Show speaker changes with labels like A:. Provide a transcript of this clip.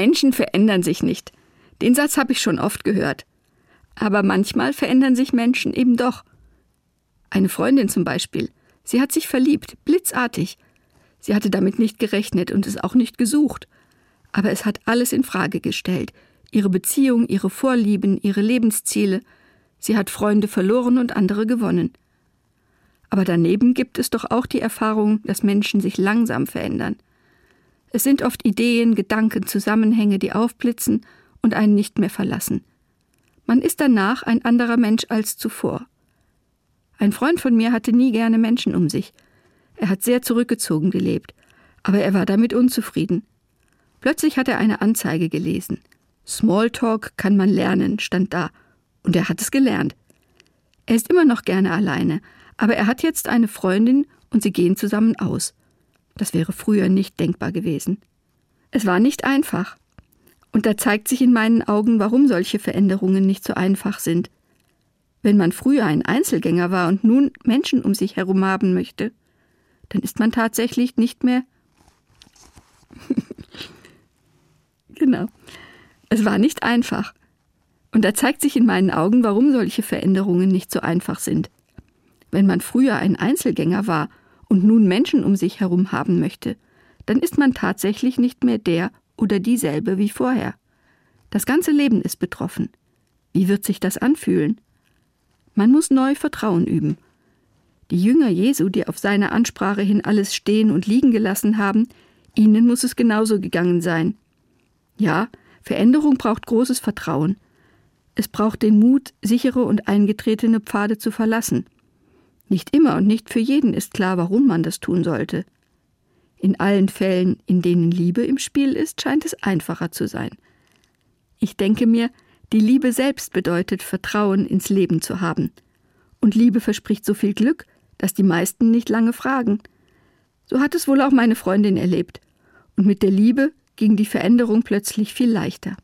A: Menschen verändern sich nicht. Den Satz habe ich schon oft gehört. Aber manchmal verändern sich Menschen eben doch. Eine Freundin zum Beispiel. Sie hat sich verliebt, blitzartig. Sie hatte damit nicht gerechnet und es auch nicht gesucht. Aber es hat alles in Frage gestellt. Ihre Beziehung, ihre Vorlieben, ihre Lebensziele. Sie hat Freunde verloren und andere gewonnen. Aber daneben gibt es doch auch die Erfahrung, dass Menschen sich langsam verändern. Es sind oft Ideen, Gedanken, Zusammenhänge, die aufblitzen und einen nicht mehr verlassen. Man ist danach ein anderer Mensch als zuvor. Ein Freund von mir hatte nie gerne Menschen um sich. Er hat sehr zurückgezogen gelebt, aber er war damit unzufrieden. Plötzlich hat er eine Anzeige gelesen. Smalltalk kann man lernen, stand da, und er hat es gelernt. Er ist immer noch gerne alleine, aber er hat jetzt eine Freundin und sie gehen zusammen aus. Das wäre früher nicht denkbar gewesen. Es war nicht einfach. Und da zeigt sich in meinen Augen, warum solche Veränderungen nicht so einfach sind. Wenn man früher ein Einzelgänger war und nun Menschen um sich herum haben möchte, dann ist man tatsächlich nicht mehr. genau. Es war nicht einfach. Und da zeigt sich in meinen Augen, warum solche Veränderungen nicht so einfach sind. Wenn man früher ein Einzelgänger war und nun Menschen um sich herum haben möchte, dann ist man tatsächlich nicht mehr der oder dieselbe wie vorher. Das ganze Leben ist betroffen. Wie wird sich das anfühlen? Man muss neu Vertrauen üben. Die Jünger Jesu, die auf seine Ansprache hin alles stehen und liegen gelassen haben, ihnen muss es genauso gegangen sein. Ja, Veränderung braucht großes Vertrauen. Es braucht den Mut, sichere und eingetretene Pfade zu verlassen. Nicht immer und nicht für jeden ist klar, warum man das tun sollte. In allen Fällen, in denen Liebe im Spiel ist, scheint es einfacher zu sein. Ich denke mir, die Liebe selbst bedeutet, Vertrauen ins Leben zu haben. Und Liebe verspricht so viel Glück, dass die meisten nicht lange fragen. So hat es wohl auch meine Freundin erlebt. Und mit der Liebe ging die Veränderung plötzlich viel leichter.